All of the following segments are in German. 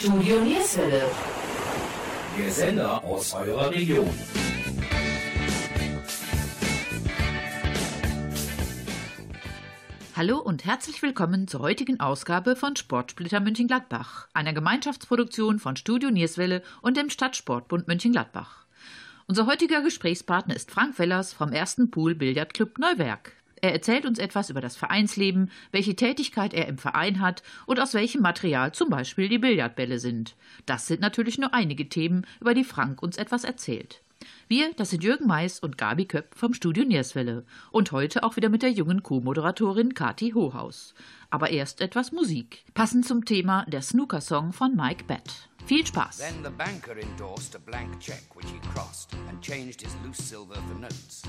Studio Nierswelle. Der Sender aus eurer Region. Hallo und herzlich willkommen zur heutigen Ausgabe von Sportsplitter München-Gladbach, einer Gemeinschaftsproduktion von Studio Nierswelle und dem Stadtsportbund München-Gladbach. Unser heutiger Gesprächspartner ist Frank Wellers vom ersten Pool Billardclub Neuwerk. Er erzählt uns etwas über das Vereinsleben, welche Tätigkeit er im Verein hat und aus welchem Material zum Beispiel die Billardbälle sind. Das sind natürlich nur einige Themen, über die Frank uns etwas erzählt. Wir, das sind Jürgen Mais und Gabi Köpp vom Studio Nierswelle. Und heute auch wieder mit der jungen Co-Moderatorin Kati Hohaus. Aber erst etwas Musik. Passend zum Thema der Snooker-Song von Mike Bett. Viel Spaß! Then the banker endorsed a blank check which he crossed and changed his loose silver for notes.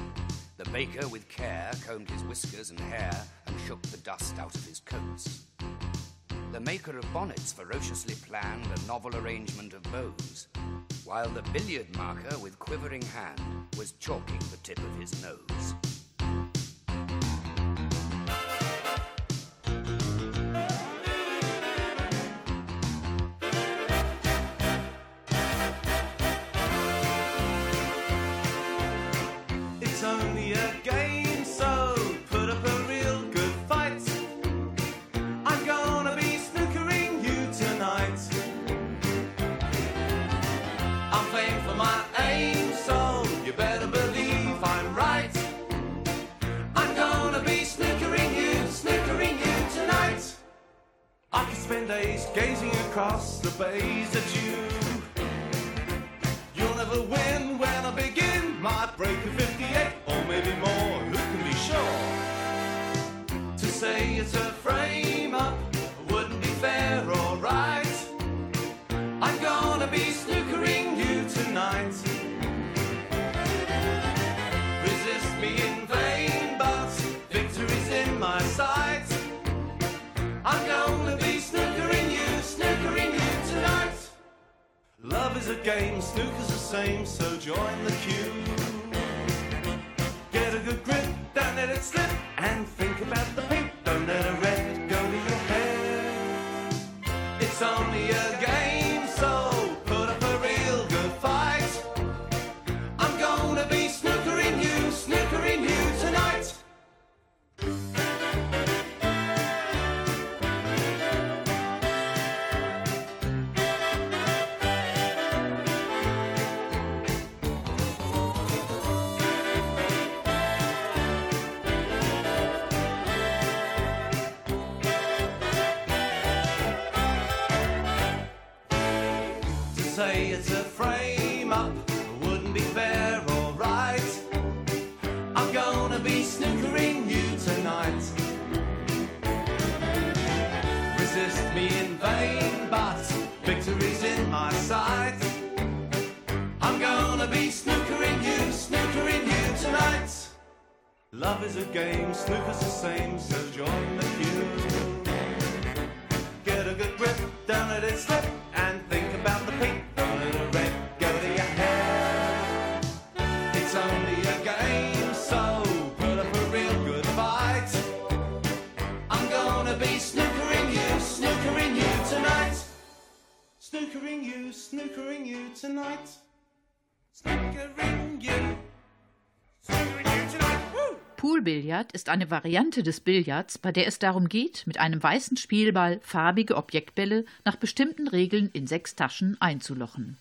The baker, with care, combed his whiskers and hair and shook the dust out of his coats. The maker of bonnets ferociously planned a novel arrangement of bows, while the billiard marker, with quivering hand, was chalking the tip of his nose. Across the bays that you. A game, snooker's the same, so join the queue. Get a good grip, don't let it slip, and vain, but victory's in my sight. I'm gonna be snookering you, snookering you tonight. Love is a game, snooker's the same, so join the queue. Get a good grip, don't let it slip, Snookering you, snookering you tonight. Snookering you! Poolbillard ist eine Variante des Billards, bei der es darum geht, mit einem weißen Spielball farbige Objektbälle nach bestimmten Regeln in sechs Taschen einzulochen.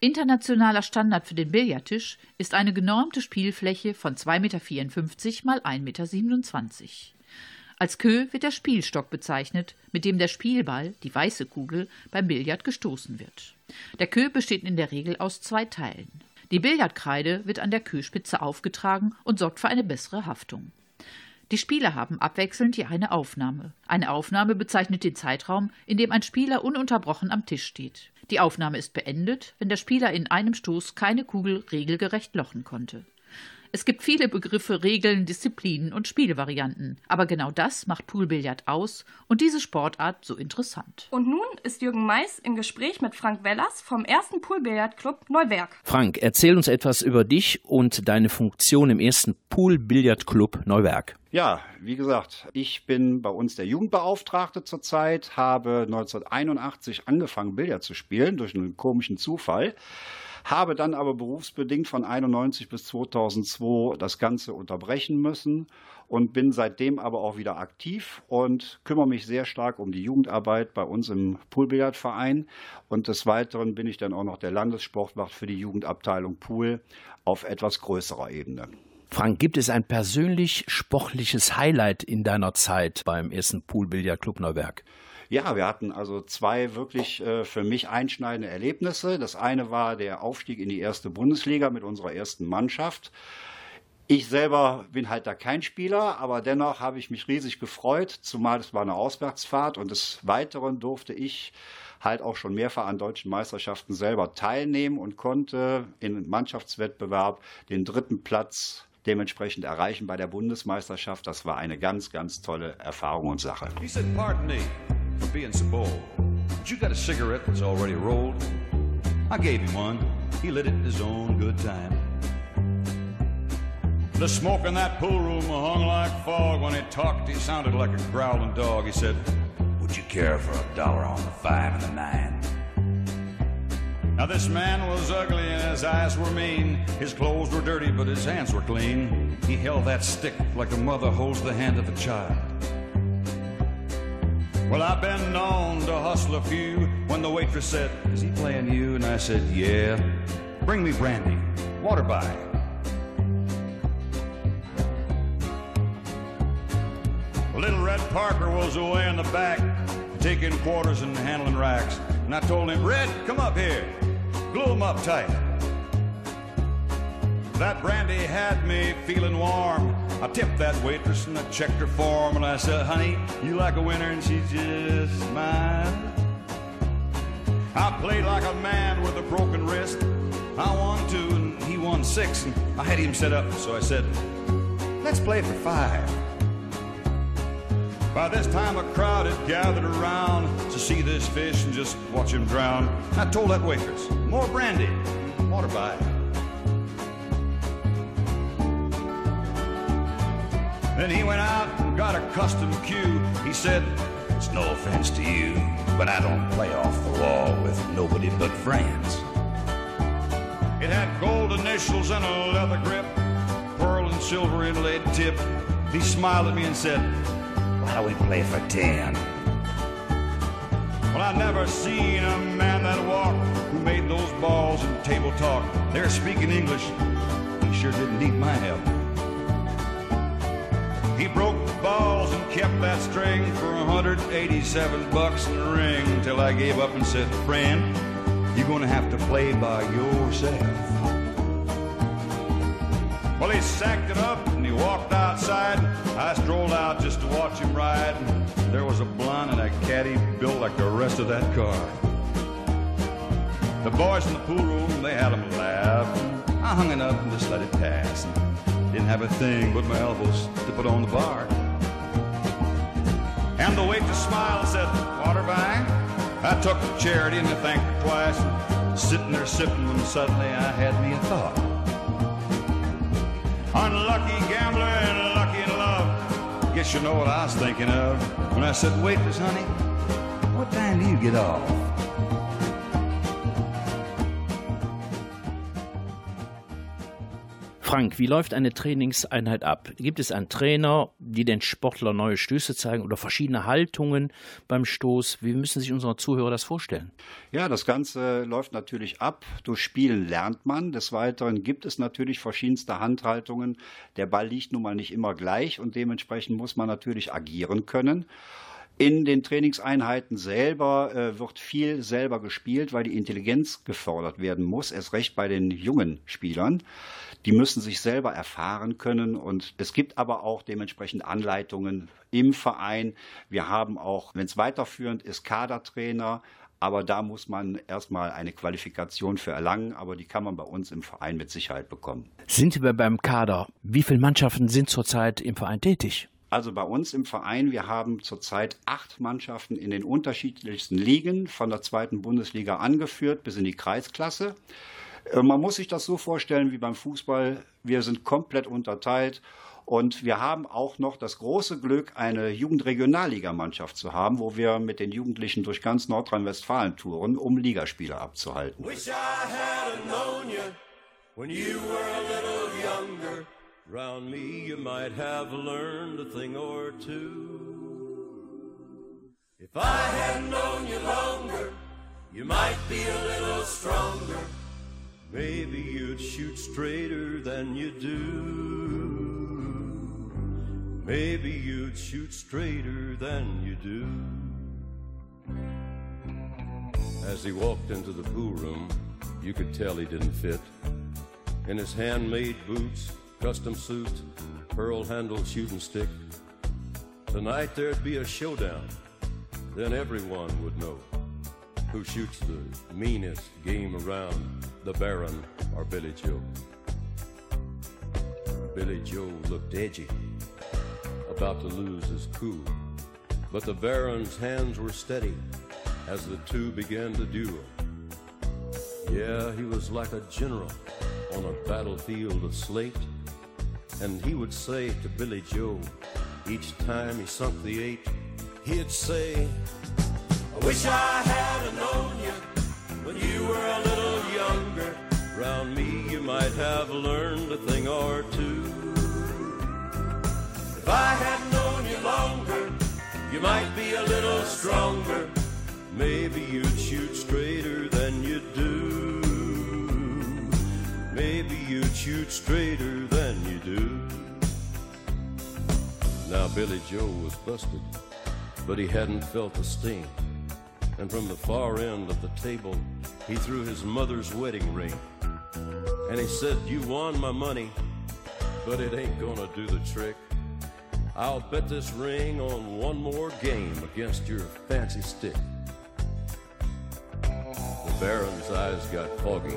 Internationaler Standard für den Billardtisch ist eine genormte Spielfläche von 2,54 Meter mal 1,27 Meter. Als Queue wird der Spielstock bezeichnet, mit dem der Spielball, die weiße Kugel, beim Billard gestoßen wird. Der Queue besteht in der Regel aus zwei Teilen. Die Billardkreide wird an der Queuespitze aufgetragen und sorgt für eine bessere Haftung. Die Spieler haben abwechselnd je eine Aufnahme. Eine Aufnahme bezeichnet den Zeitraum, in dem ein Spieler ununterbrochen am Tisch steht. Die Aufnahme ist beendet, wenn der Spieler in einem Stoß keine Kugel regelgerecht lochen konnte. Es gibt viele Begriffe, Regeln, Disziplinen und Spielvarianten, aber genau das macht Poolbillard aus und diese Sportart so interessant. Und nun ist Jürgen Mais im Gespräch mit Frank Wellers vom ersten Poolbillardclub Neuwerk. Frank, erzähl uns etwas über dich und deine Funktion im ersten Pool-Billardclub Neuwerk. Ja, wie gesagt, ich bin bei uns der Jugendbeauftragte zurzeit, habe 1981 angefangen, Billard zu spielen, durch einen komischen Zufall habe dann aber berufsbedingt von 91 bis 2002 das Ganze unterbrechen müssen und bin seitdem aber auch wieder aktiv und kümmere mich sehr stark um die Jugendarbeit bei uns im Poolbillardverein und des Weiteren bin ich dann auch noch der Landessportwacht für die Jugendabteilung Pool auf etwas größerer Ebene. Frank, gibt es ein persönlich sportliches Highlight in deiner Zeit beim ersten Poolbillardclub Neuwerk? Ja, wir hatten also zwei wirklich äh, für mich einschneidende Erlebnisse. Das eine war der Aufstieg in die erste Bundesliga mit unserer ersten Mannschaft. Ich selber bin halt da kein Spieler, aber dennoch habe ich mich riesig gefreut, zumal es war eine Auswärtsfahrt und des Weiteren durfte ich halt auch schon mehrfach an deutschen Meisterschaften selber teilnehmen und konnte im Mannschaftswettbewerb den dritten Platz dementsprechend erreichen bei der Bundesmeisterschaft. Das war eine ganz, ganz tolle Erfahrung und Sache. He said, for being so bold. But you got a cigarette that's already rolled? I gave him one. He lit it his own good time. The smoke in that pool room hung like fog. When he talked, he sounded like a growling dog. He said, Would you care for a dollar on the five and the nine? Now this man was ugly and his eyes were mean. His clothes were dirty, but his hands were clean. He held that stick like a mother holds the hand of a child. Well, I've been known to hustle a few. When the waitress said, Is he playing you? And I said, Yeah. Bring me brandy. Water by. Little Red Parker was away in the back, taking quarters and handling racks. And I told him, Red, come up here. Glue him up tight. That brandy had me feeling warm. I tipped that waitress and I checked her form and I said, honey, you like a winner? And she just smiled. I played like a man with a broken wrist. I won two and he won six and I had him set up. So I said, let's play for five. By this time, a crowd had gathered around to see this fish and just watch him drown. I told that waitress, more brandy, water by. Then he went out and got a custom cue. He said, It's no offense to you, but I don't play off the wall with nobody but friends. It had gold initials and a leather grip, pearl and silver inlaid tip. He smiled at me and said, Why don't we play for ten? Well, I never seen a man that walked who made those balls and table talk. They're speaking English. He sure didn't need my help. He broke the balls and kept that string for 187 bucks in the ring till I gave up and said, friend, you're gonna have to play by yourself. Well, he sacked it up and he walked outside. I strolled out just to watch him ride. There was a blonde and a caddy built like the rest of that car. The boys in the pool room, they had him laugh. I hung it up and just let it pass. Didn't have a thing but my elbows to put on the bar. And the waitress smiled and said, Water? I took the charity and I thanked her twice. And sitting there sipping when suddenly I had me a thought. Unlucky gambler and lucky in love. Guess you know what I was thinking of when I said, waitress, honey, what time do you get off? Frank, wie läuft eine Trainingseinheit ab? Gibt es einen Trainer, die den Sportler neue Stöße zeigen oder verschiedene Haltungen beim Stoß? Wie müssen sich unsere Zuhörer das vorstellen? Ja, das Ganze läuft natürlich ab. Durch Spielen lernt man. Des Weiteren gibt es natürlich verschiedenste Handhaltungen. Der Ball liegt nun mal nicht immer gleich und dementsprechend muss man natürlich agieren können. In den Trainingseinheiten selber äh, wird viel selber gespielt, weil die Intelligenz gefordert werden muss, erst recht bei den jungen Spielern. Die müssen sich selber erfahren können und es gibt aber auch dementsprechend Anleitungen im Verein. Wir haben auch, wenn es weiterführend ist, Kadertrainer, aber da muss man erstmal eine Qualifikation für erlangen, aber die kann man bei uns im Verein mit Sicherheit bekommen. Sind wir beim Kader? Wie viele Mannschaften sind zurzeit im Verein tätig? Also bei uns im Verein, wir haben zurzeit acht Mannschaften in den unterschiedlichsten Ligen, von der zweiten Bundesliga angeführt bis in die Kreisklasse. Äh, Man muss sich das so vorstellen wie beim Fußball. Wir sind komplett unterteilt Und wir haben auch noch das große Glück, eine Jugendregionalligamannschaft zu haben, wo wir mit den Jugendlichen durch ganz Nordrhein-Westfalen touren, um Ligaspiele abzuhalten. Wish I had known you when you were a little younger. Round me you might have learned a thing or two. If I had known you longer, you might be a little stronger. Maybe you'd shoot straighter than you do. Maybe you'd shoot straighter than you do. As he walked into the pool room, you could tell he didn't fit. In his handmade boots, custom suit, pearl handled shooting stick. Tonight there'd be a showdown. Then everyone would know who shoots the meanest game around, the Baron or Billy Joe. Billy Joe looked edgy, about to lose his cool. But the Baron's hands were steady as the two began to duel. Yeah, he was like a general on a battlefield of slate. And he would say to Billy Joe, each time he sunk the eight, he'd say, I wish I had might have learned a thing or two. If I had known you longer, you might be a little stronger. Maybe you'd shoot straighter than you do. Maybe you'd shoot straighter than you do. Now Billy Joe was busted, but he hadn't felt the sting. And from the far end of the table, he threw his mother's wedding ring. And he said, You won my money, but it ain't gonna do the trick. I'll bet this ring on one more game against your fancy stick. The Baron's eyes got foggy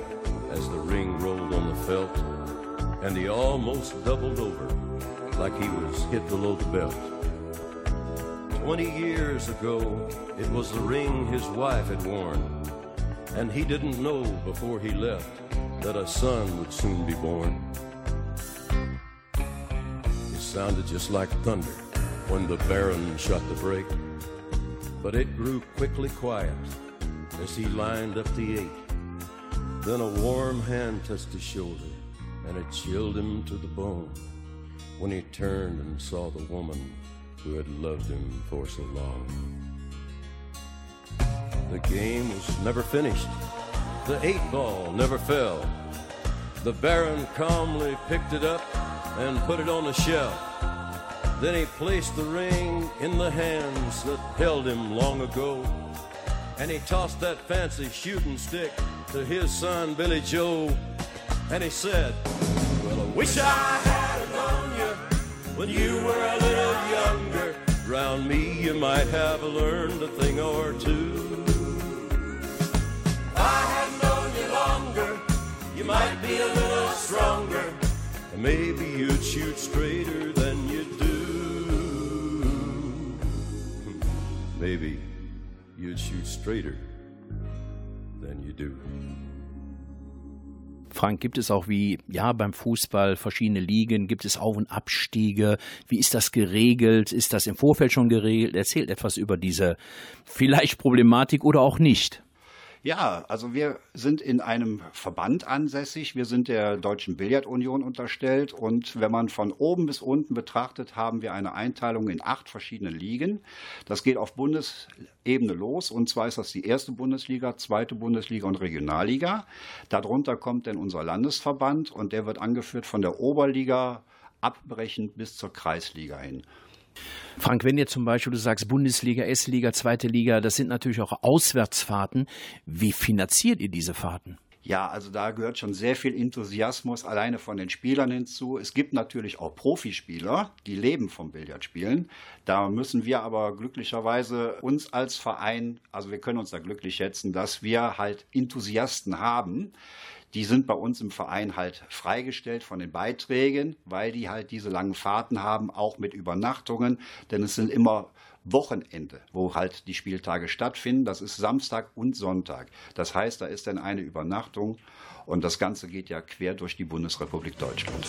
as the ring rolled on the felt, and he almost doubled over like he was hit below the belt. Twenty years ago, it was the ring his wife had worn, and he didn't know before he left that a son would soon be born. It sounded just like thunder when the Baron shot the brake, but it grew quickly quiet as he lined up the eight. Then a warm hand touched his shoulder, and it chilled him to the bone when he turned and saw the woman who had loved him for so long. The game was never finished. The eight ball never fell. The Baron calmly picked it up and put it on the shelf. Then he placed the ring in the hands that held him long ago. And he tossed that fancy shooting stick to his son Billy Joe. And he said, Well, I wish I had known you when you were a little younger. Round me, you might have learned a thing or two. Maybe you'd shoot straighter than you do. Maybe you'd shoot straighter than you do. Frank, gibt es auch wie, ja, beim Fußball verschiedene Ligen, gibt es Auf- und Abstiege? Wie ist das geregelt? Ist das im Vorfeld schon geregelt? Erzählt etwas über diese vielleicht Problematik oder auch nicht. Ja, also wir sind in einem Verband ansässig. Wir sind der Deutschen Billardunion unterstellt. Und wenn man von oben bis unten betrachtet, haben wir eine Einteilung in acht verschiedene Ligen. Das geht auf Bundesebene los. Und zwar ist das die erste Bundesliga, zweite Bundesliga und Regionalliga. Darunter kommt dann unser Landesverband und der wird angeführt von der Oberliga abbrechend bis zur Kreisliga hin. Frank, wenn jetzt zum Beispiel du sagst Bundesliga, S-Liga, zweite Liga, das sind natürlich auch Auswärtsfahrten. Wie finanziert ihr diese Fahrten? Ja, also da gehört schon sehr viel Enthusiasmus alleine von den Spielern hinzu. Es gibt natürlich auch Profispieler, die leben vom Billardspielen. Da müssen wir aber glücklicherweise uns als Verein, also wir können uns da glücklich schätzen, dass wir halt Enthusiasten haben die sind bei uns im Verein halt freigestellt von den Beiträgen, weil die halt diese langen Fahrten haben, auch mit Übernachtungen, denn es sind immer Wochenende, wo halt die Spieltage stattfinden. Das ist Samstag und Sonntag. Das heißt, da ist dann eine Übernachtung und das Ganze geht ja quer durch die Bundesrepublik Deutschland.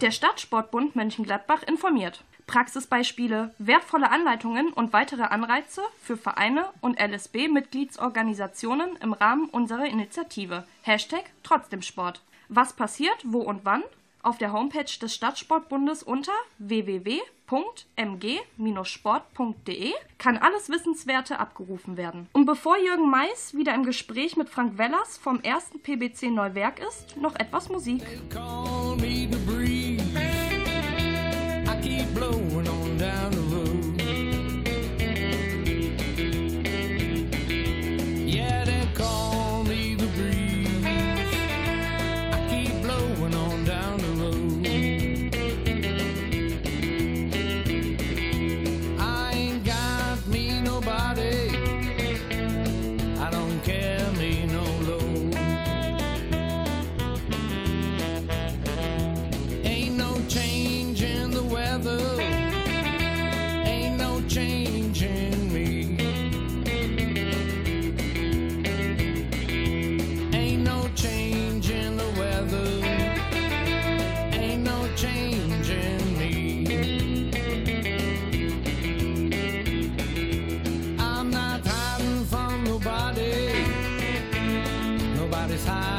Der Stadtsportbund Mönchengladbach informiert. Praxisbeispiele, wertvolle Anleitungen und weitere Anreize für Vereine und LSB-Mitgliedsorganisationen im Rahmen unserer Initiative. Hashtag Trotzdem Sport was passiert, wo und wann auf der Homepage des Stadtsportbundes unter www.mg-sport.de kann alles Wissenswerte abgerufen werden. Und bevor Jürgen Mais wieder im Gespräch mit Frank Wellers vom ersten PBC Neuwerk ist, noch etwas Musik. besar.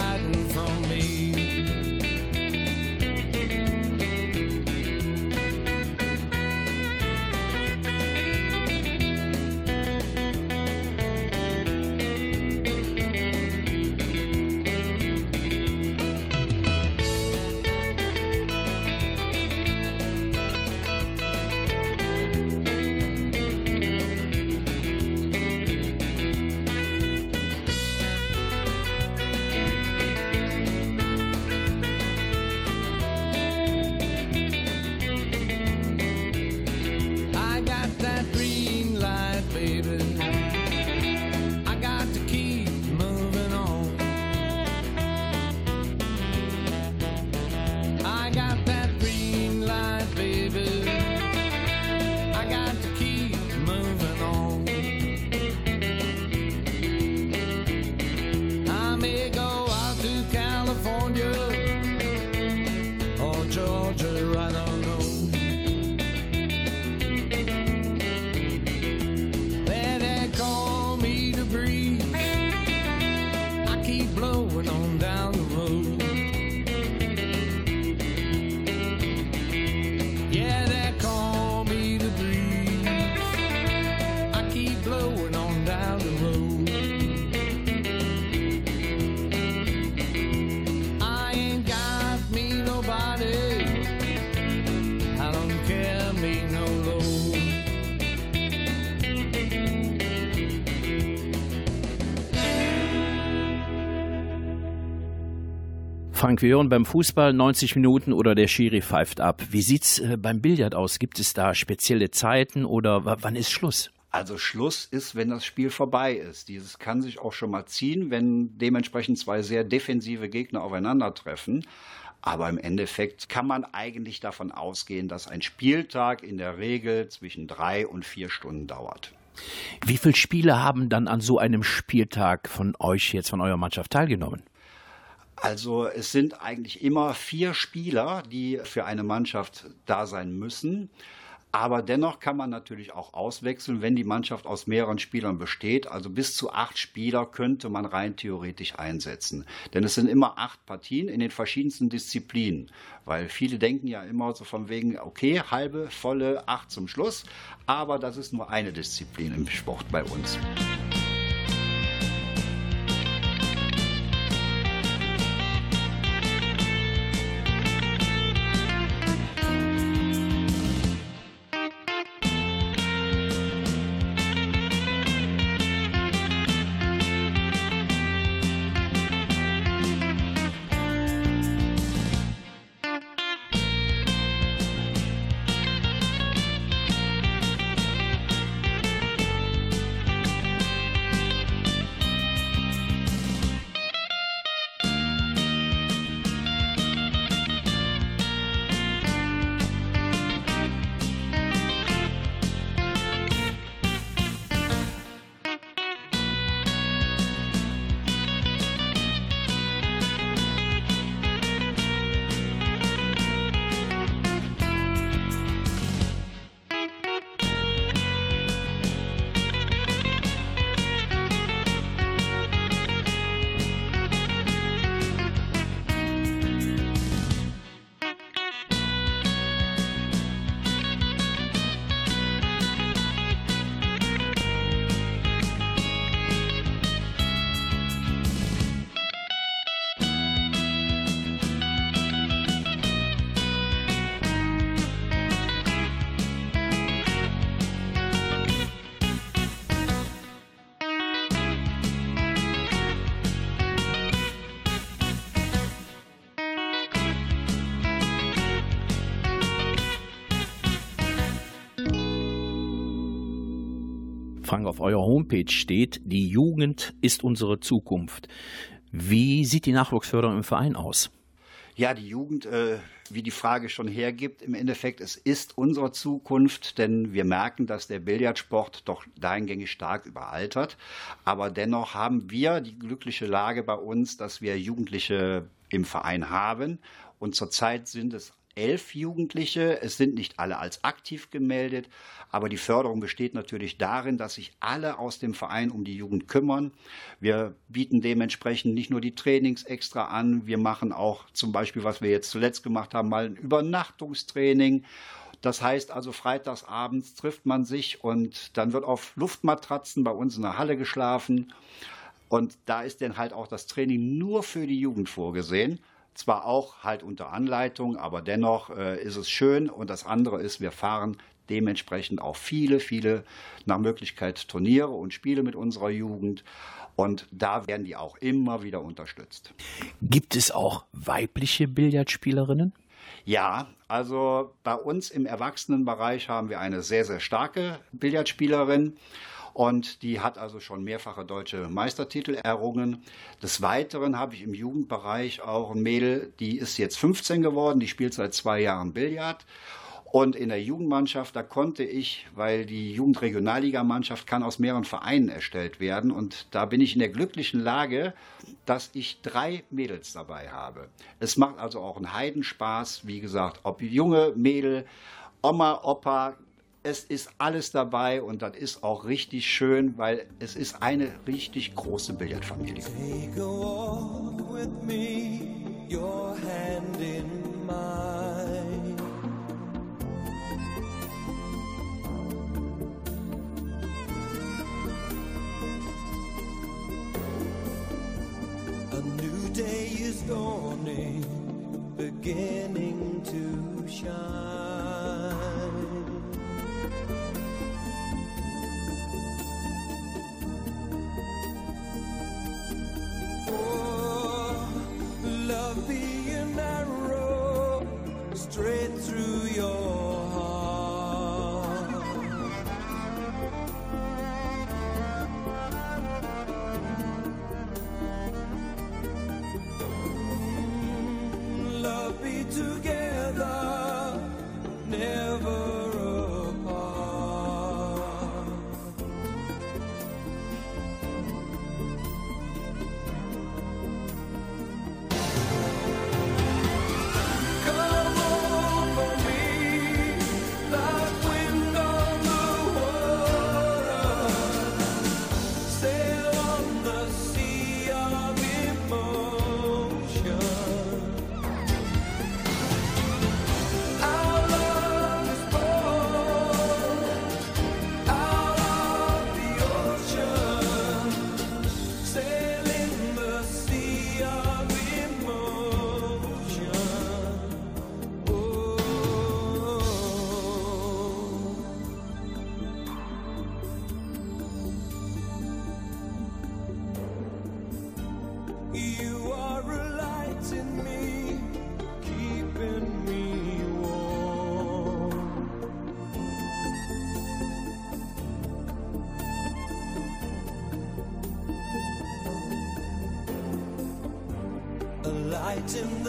Frank, wir hören beim Fußball 90 Minuten oder der Schiri pfeift ab. Wie sieht's äh, beim Billard aus? Gibt es da spezielle Zeiten oder wann ist Schluss? Also Schluss ist, wenn das Spiel vorbei ist. Dieses kann sich auch schon mal ziehen, wenn dementsprechend zwei sehr defensive Gegner aufeinandertreffen. Aber im Endeffekt kann man eigentlich davon ausgehen, dass ein Spieltag in der Regel zwischen drei und vier Stunden dauert. Wie viele Spieler haben dann an so einem Spieltag von euch jetzt, von eurer Mannschaft teilgenommen? Also es sind eigentlich immer vier Spieler, die für eine Mannschaft da sein müssen. Aber dennoch kann man natürlich auch auswechseln, wenn die Mannschaft aus mehreren Spielern besteht. Also bis zu acht Spieler könnte man rein theoretisch einsetzen. Denn es sind immer acht Partien in den verschiedensten Disziplinen. Weil viele denken ja immer so von wegen, okay, halbe, volle, acht zum Schluss. Aber das ist nur eine Disziplin im Sport bei uns. Auf eurer Homepage steht, die Jugend ist unsere Zukunft. Wie sieht die Nachwuchsförderung im Verein aus? Ja, die Jugend, äh, wie die Frage schon hergibt, im Endeffekt, es ist unsere Zukunft, denn wir merken, dass der Billardsport doch dahingängig stark überaltert. Aber dennoch haben wir die glückliche Lage bei uns, dass wir Jugendliche im Verein haben. Und zurzeit sind es elf Jugendliche. Es sind nicht alle als aktiv gemeldet, aber die Förderung besteht natürlich darin, dass sich alle aus dem Verein um die Jugend kümmern. Wir bieten dementsprechend nicht nur die Trainings extra an, wir machen auch zum Beispiel, was wir jetzt zuletzt gemacht haben, mal ein Übernachtungstraining. Das heißt also, freitags abends trifft man sich und dann wird auf Luftmatratzen bei uns in der Halle geschlafen. Und da ist dann halt auch das Training nur für die Jugend vorgesehen. Zwar auch halt unter Anleitung, aber dennoch äh, ist es schön. Und das andere ist, wir fahren dementsprechend auch viele, viele nach Möglichkeit Turniere und Spiele mit unserer Jugend. Und da werden die auch immer wieder unterstützt. Gibt es auch weibliche Billardspielerinnen? Ja, also bei uns im Erwachsenenbereich haben wir eine sehr, sehr starke Billardspielerin. Und die hat also schon mehrfache deutsche Meistertitel errungen. Des Weiteren habe ich im Jugendbereich auch ein Mädel, die ist jetzt 15 geworden, die spielt seit zwei Jahren Billard. Und in der Jugendmannschaft, da konnte ich, weil die Jugendregionalligamannschaft kann aus mehreren Vereinen erstellt werden. Und da bin ich in der glücklichen Lage, dass ich drei Mädels dabei habe. Es macht also auch einen Heidenspaß, wie gesagt, ob junge Mädel, Oma, Opa, es ist alles dabei und das ist auch richtig schön, weil es ist eine richtig große Billardfamilie. Take a walk with me, your hand in mine. Day is dawning, beginning to shine.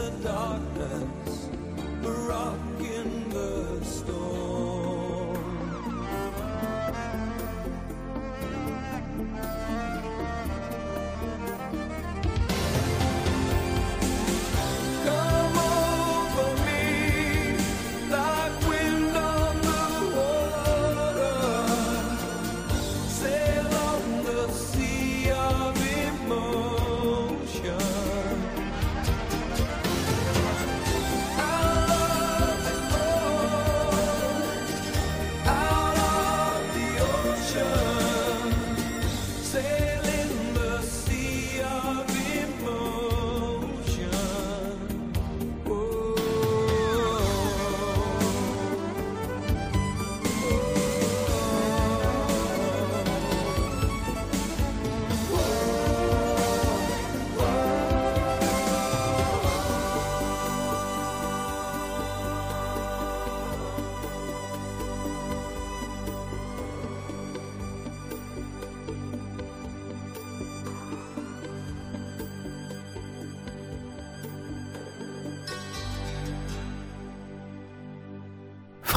The darkness, a rock in the storm.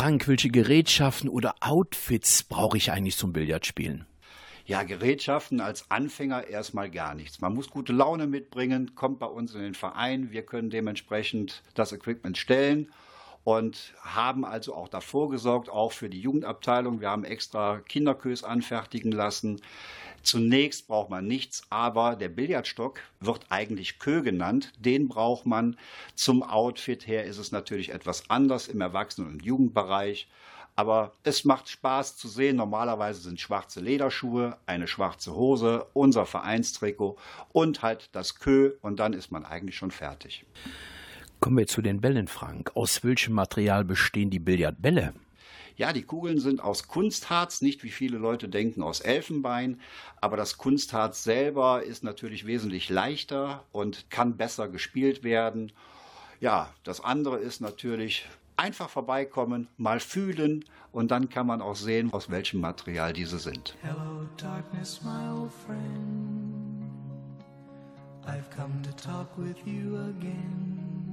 Frank, welche Gerätschaften oder Outfits brauche ich eigentlich zum Billardspielen? Ja, Gerätschaften als Anfänger erstmal gar nichts. Man muss gute Laune mitbringen, kommt bei uns in den Verein. Wir können dementsprechend das Equipment stellen und haben also auch davor gesorgt, auch für die Jugendabteilung. Wir haben extra Kinderkös anfertigen lassen. Zunächst braucht man nichts, aber der Billardstock wird eigentlich Kö genannt. Den braucht man. Zum Outfit her ist es natürlich etwas anders im Erwachsenen- und Jugendbereich. Aber es macht Spaß zu sehen. Normalerweise sind schwarze Lederschuhe, eine schwarze Hose, unser Vereinstrikot und halt das Kö und dann ist man eigentlich schon fertig. Kommen wir zu den Bällen, Frank. Aus welchem Material bestehen die Billardbälle? Ja, die Kugeln sind aus Kunstharz, nicht wie viele Leute denken aus Elfenbein, aber das Kunstharz selber ist natürlich wesentlich leichter und kann besser gespielt werden. Ja, das andere ist natürlich einfach vorbeikommen, mal fühlen und dann kann man auch sehen, aus welchem Material diese sind. Hello, darkness, my old friend. I've come to talk with you again.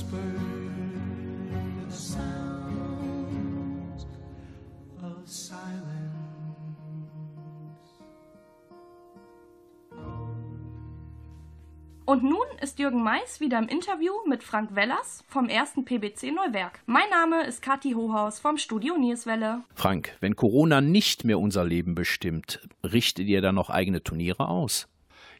whispered sounds of silence. Und nun ist Jürgen Mais wieder im Interview mit Frank Wellers vom ersten PBC Neuwerk. Mein Name ist Kathi Hohaus vom Studio Nierswelle. Frank, wenn Corona nicht mehr unser Leben bestimmt, richtet ihr dann noch eigene Turniere aus?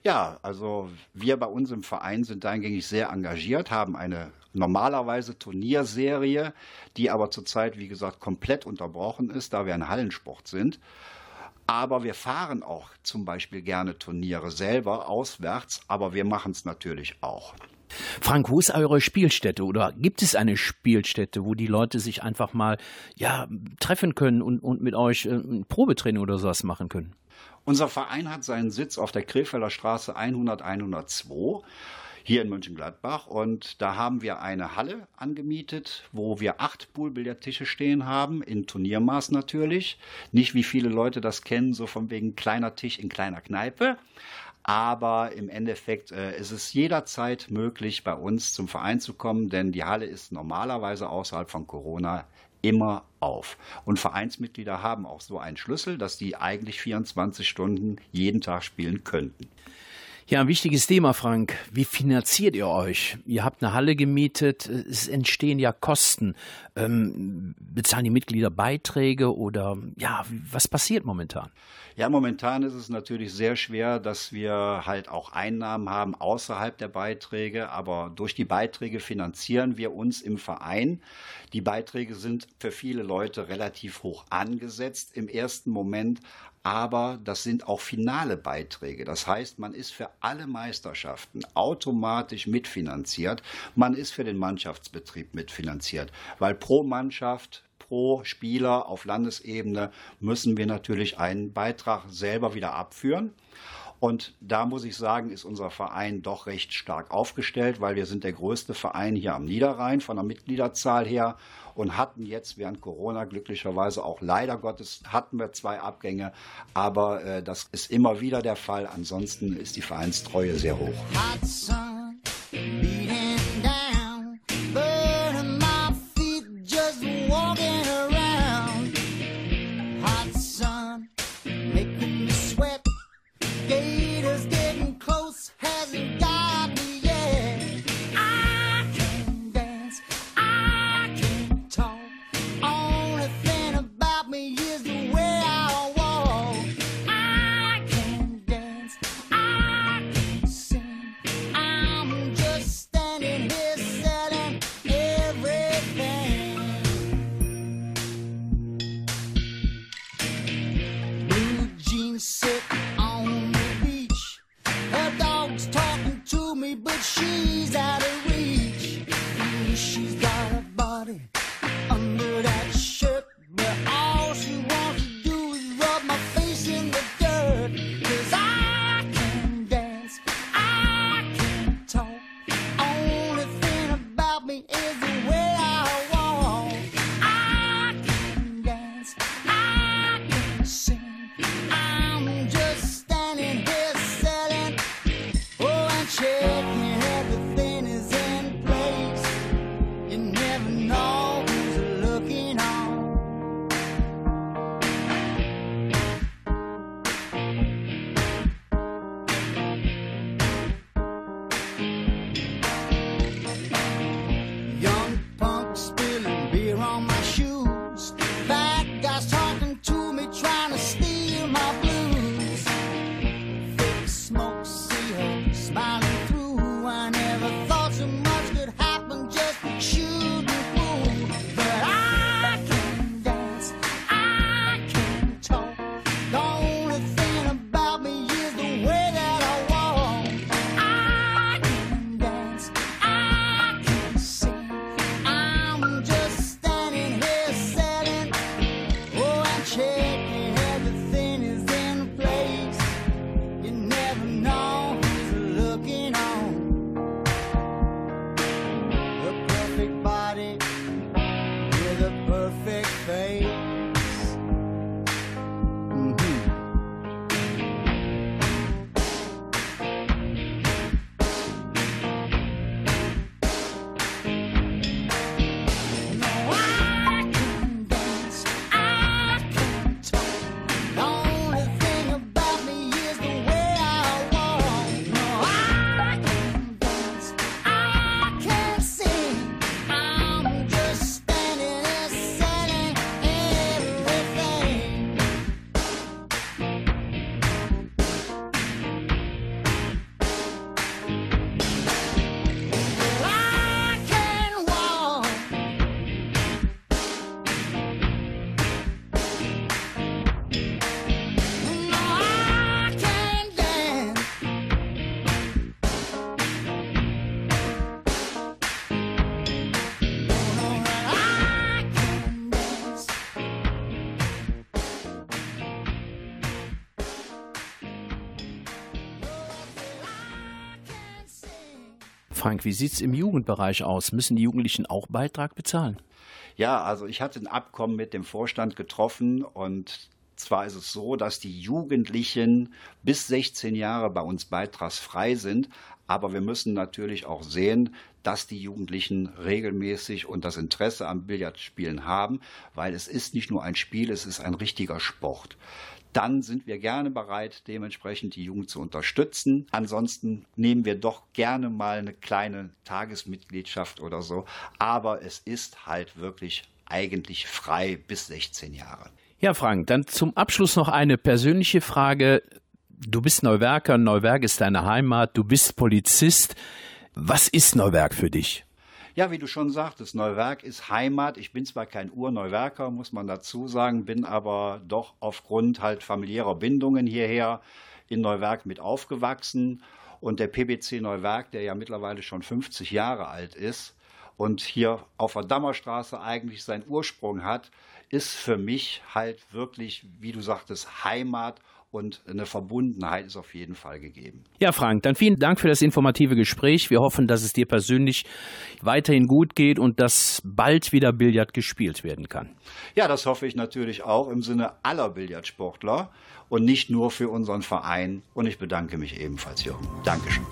Ja, also wir bei uns im Verein sind eingängig sehr engagiert, haben eine normalerweise Turnierserie, die aber zurzeit, wie gesagt, komplett unterbrochen ist, da wir ein Hallensport sind. Aber wir fahren auch zum Beispiel gerne Turniere selber auswärts, aber wir machen es natürlich auch. Frank, wo ist eure Spielstätte oder gibt es eine Spielstätte, wo die Leute sich einfach mal ja, treffen können und, und mit euch äh, ein Probetraining oder sowas machen können? Unser Verein hat seinen Sitz auf der Krefelder Straße 100 102 hier in Mönchengladbach. Und da haben wir eine Halle angemietet, wo wir acht Poolbillardtische stehen haben, in Turniermaß natürlich. Nicht wie viele Leute das kennen, so von wegen kleiner Tisch in kleiner Kneipe. Aber im Endeffekt äh, ist es jederzeit möglich, bei uns zum Verein zu kommen, denn die Halle ist normalerweise außerhalb von Corona immer auf. Und Vereinsmitglieder haben auch so einen Schlüssel, dass die eigentlich 24 Stunden jeden Tag spielen könnten. Ja, ein wichtiges Thema, Frank. Wie finanziert ihr euch? Ihr habt eine Halle gemietet, es entstehen ja Kosten. Ähm, bezahlen die Mitglieder Beiträge oder ja, was passiert momentan? Ja, momentan ist es natürlich sehr schwer, dass wir halt auch Einnahmen haben außerhalb der Beiträge, aber durch die Beiträge finanzieren wir uns im Verein. Die Beiträge sind für viele Leute relativ hoch angesetzt im ersten Moment, aber das sind auch finale Beiträge. Das heißt, man ist für alle Meisterschaften automatisch mitfinanziert. Man ist für den Mannschaftsbetrieb mitfinanziert, weil pro Mannschaft pro Spieler auf Landesebene müssen wir natürlich einen Beitrag selber wieder abführen. Und da muss ich sagen, ist unser Verein doch recht stark aufgestellt, weil wir sind der größte Verein hier am Niederrhein von der Mitgliederzahl her und hatten jetzt während Corona glücklicherweise auch leider Gottes hatten wir zwei Abgänge, aber äh, das ist immer wieder der Fall. Ansonsten ist die Vereinstreue sehr hoch. Frank, wie sieht es im Jugendbereich aus? Müssen die Jugendlichen auch Beitrag bezahlen? Ja, also ich hatte ein Abkommen mit dem Vorstand getroffen und zwar ist es so, dass die Jugendlichen bis 16 Jahre bei uns beitragsfrei sind, aber wir müssen natürlich auch sehen, dass die Jugendlichen regelmäßig und das Interesse am Billardspielen haben, weil es ist nicht nur ein Spiel, es ist ein richtiger Sport dann sind wir gerne bereit, dementsprechend die Jugend zu unterstützen. Ansonsten nehmen wir doch gerne mal eine kleine Tagesmitgliedschaft oder so. Aber es ist halt wirklich eigentlich frei bis 16 Jahre. Ja, Frank, dann zum Abschluss noch eine persönliche Frage. Du bist Neuwerker, Neuwerk ist deine Heimat, du bist Polizist. Was ist Neuwerk für dich? Ja, wie du schon sagtest, Neuwerk ist Heimat. Ich bin zwar kein Urneuwerker, muss man dazu sagen, bin aber doch aufgrund halt familiärer Bindungen hierher in Neuwerk mit aufgewachsen. Und der PBC Neuwerk, der ja mittlerweile schon 50 Jahre alt ist und hier auf der Dammerstraße eigentlich seinen Ursprung hat, ist für mich halt wirklich, wie du sagtest, Heimat und eine Verbundenheit ist auf jeden Fall gegeben. Ja, Frank, dann vielen Dank für das informative Gespräch. Wir hoffen, dass es dir persönlich weiterhin gut geht und dass bald wieder Billard gespielt werden kann. Ja, das hoffe ich natürlich auch im Sinne aller Billardsportler und nicht nur für unseren Verein. Und ich bedanke mich ebenfalls, Jürgen. Dankeschön.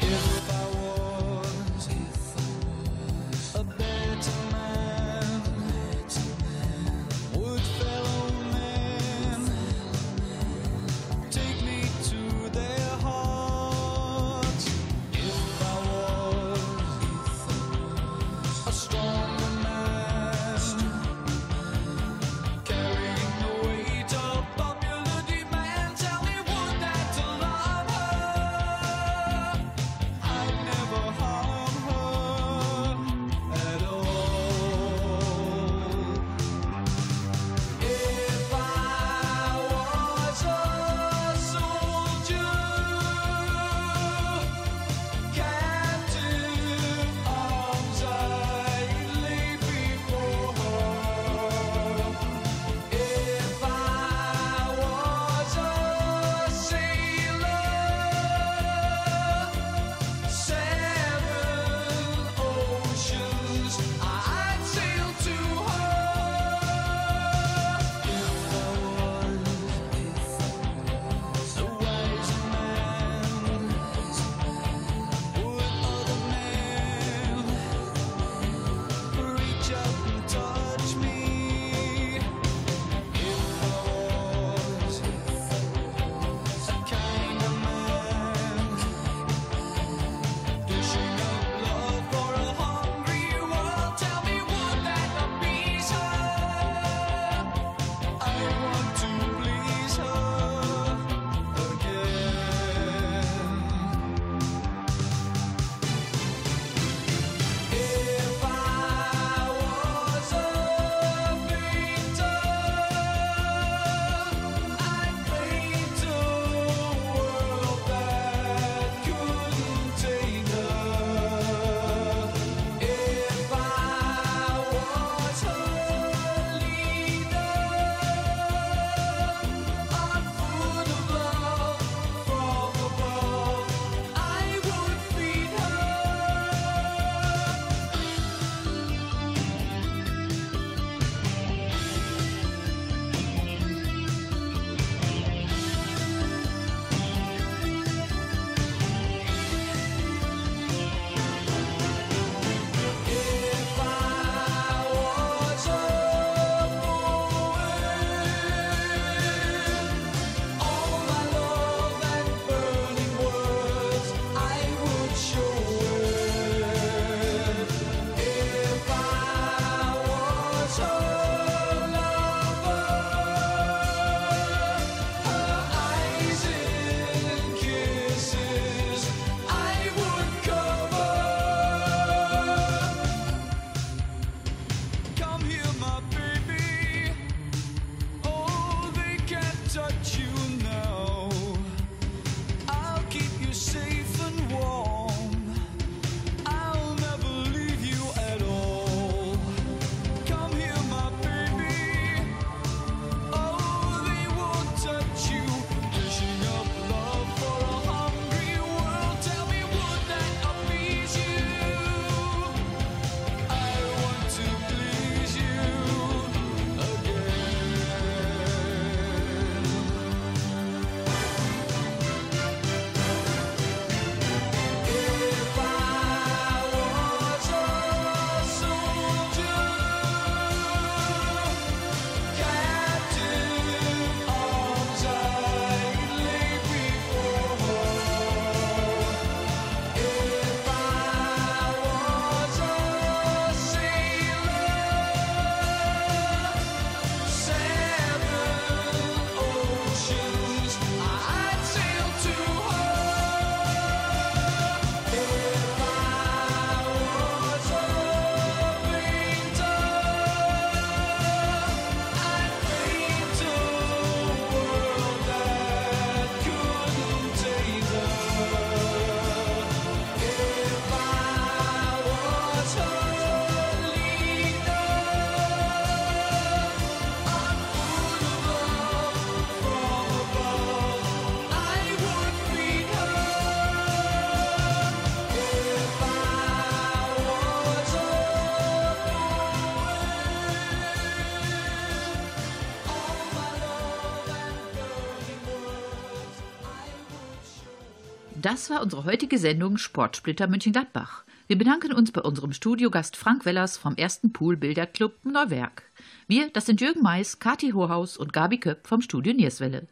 Das war unsere heutige Sendung Sportsplitter München-Gladbach. Wir bedanken uns bei unserem Studiogast Frank Wellers vom ersten Pool-Bilderclub Neuwerk. Wir, das sind Jürgen Mais, Kati Hohaus und Gabi Köpp vom Studio Nierswelle.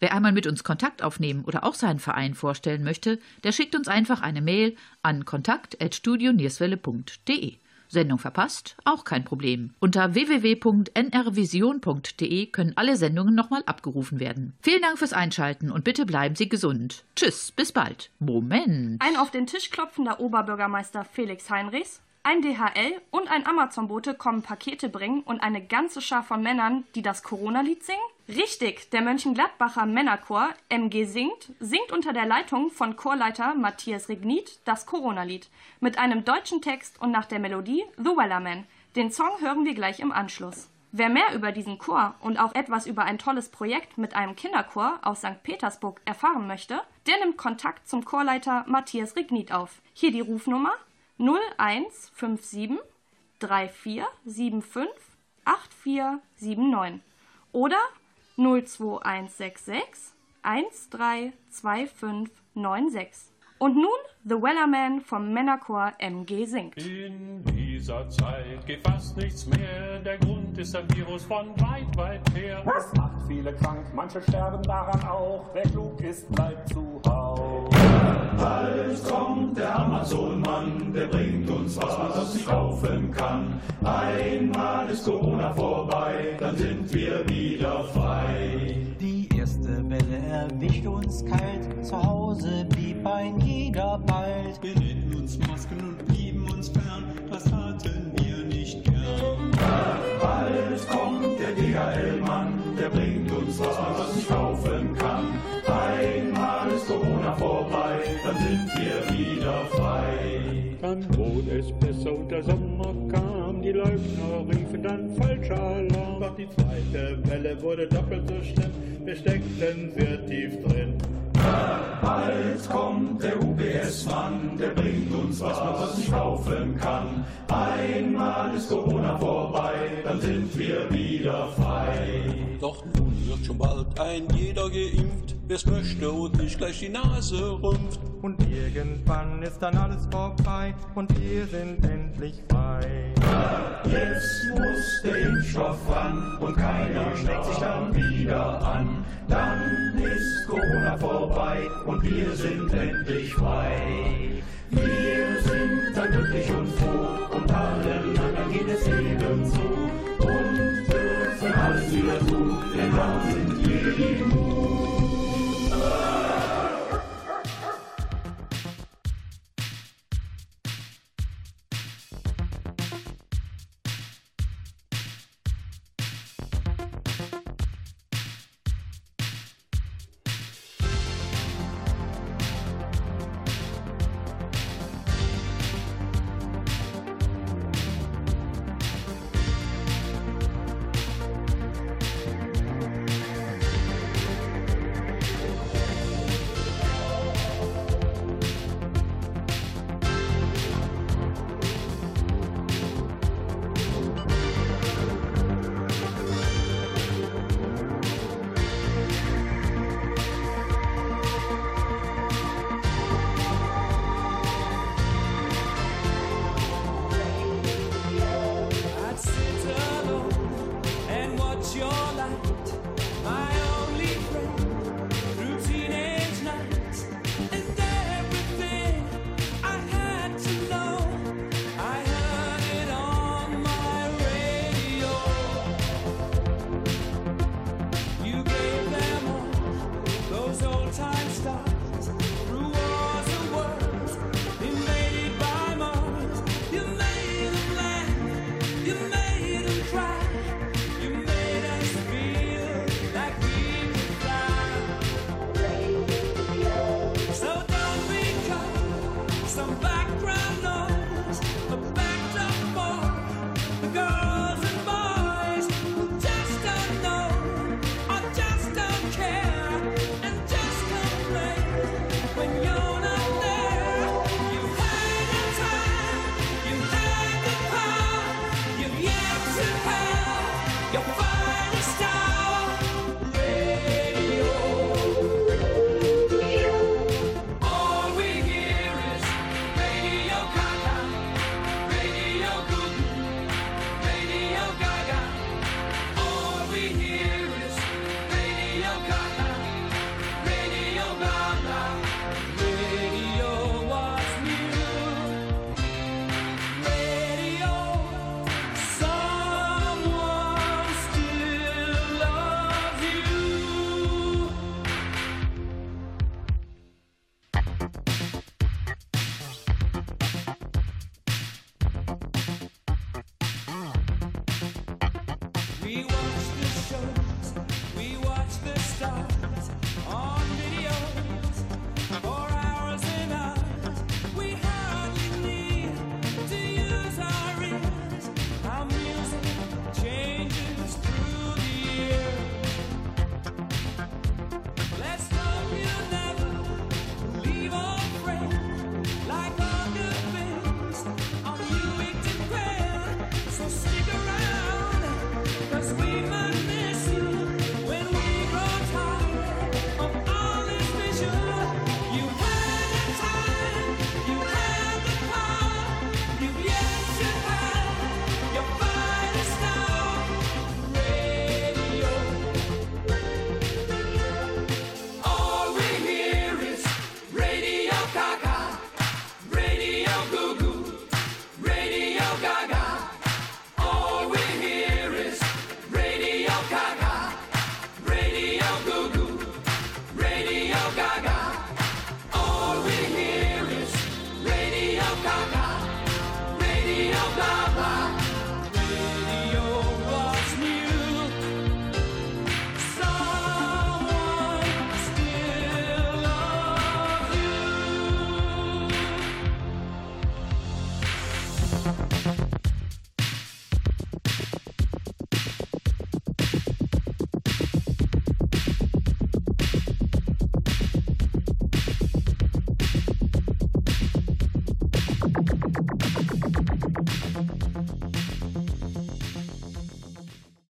Wer einmal mit uns Kontakt aufnehmen oder auch seinen Verein vorstellen möchte, der schickt uns einfach eine Mail an kontakt.studionierswelle.de. Sendung verpasst? Auch kein Problem. Unter www.nrvision.de können alle Sendungen nochmal abgerufen werden. Vielen Dank fürs Einschalten und bitte bleiben Sie gesund. Tschüss, bis bald. Moment. Ein auf den Tisch klopfender Oberbürgermeister Felix Heinrichs, ein DHL und ein Amazon-Bote kommen Pakete bringen und eine ganze Schar von Männern, die das Corona-Lied singen? Richtig, der Mönchengladbacher Männerchor MG singt, singt unter der Leitung von Chorleiter Matthias Regnit das Corona-Lied mit einem deutschen Text und nach der Melodie The Wellerman. Den Song hören wir gleich im Anschluss. Wer mehr über diesen Chor und auch etwas über ein tolles Projekt mit einem Kinderchor aus St. Petersburg erfahren möchte, der nimmt Kontakt zum Chorleiter Matthias Regnit auf. Hier die Rufnummer 0157 3475 8479 oder 02166 132596. Und nun The Wellerman vom Männerchor MG singt. In dieser Zeit geht fast nichts mehr. Der Grund ist ein Virus von weit, weit her. Das macht viele krank, manche sterben daran auch. Wer klug ist, bleibt zu Hause. Bald kommt der Amazon-Mann, der bringt uns was, man sonst nicht kaufen kann. Einmal ist Corona vorbei, dann sind wir wieder frei. Erste Welle erwischt uns kalt, zu Hause blieb ein jeder bald. Wir nähten uns Masken und blieben uns fern, das hatten wir nicht gern. Bald kommt der DHL-Mann, der bringt uns was, man sonst nicht kaufen kann. Einmal ist Corona vorbei, dann sind wir wieder frei. Dann wurde es besser und der Sommer kam, die Leugner riefen dann falscher Alarm. Doch die zweite Welle wurde doppelt so schlimm, wir steckten sehr tief drin. Bald kommt der UBS-Mann, der bringt uns was, man sonst nicht kaufen kann. Einmal ist Corona vorbei, dann sind wir wieder frei. Doch nun wird schon bald ein jeder geimpft, wer's möchte und nicht gleich die Nase rümpft. Und irgendwann ist dann alles vorbei und wir sind endlich frei. Jetzt muss der Impfstoff ran und keiner steckt sich dann wieder an. Dann ist Corona vorbei und wir sind endlich frei. Wir sind dann glücklich und froh und allen anderen geht es tun, denn dann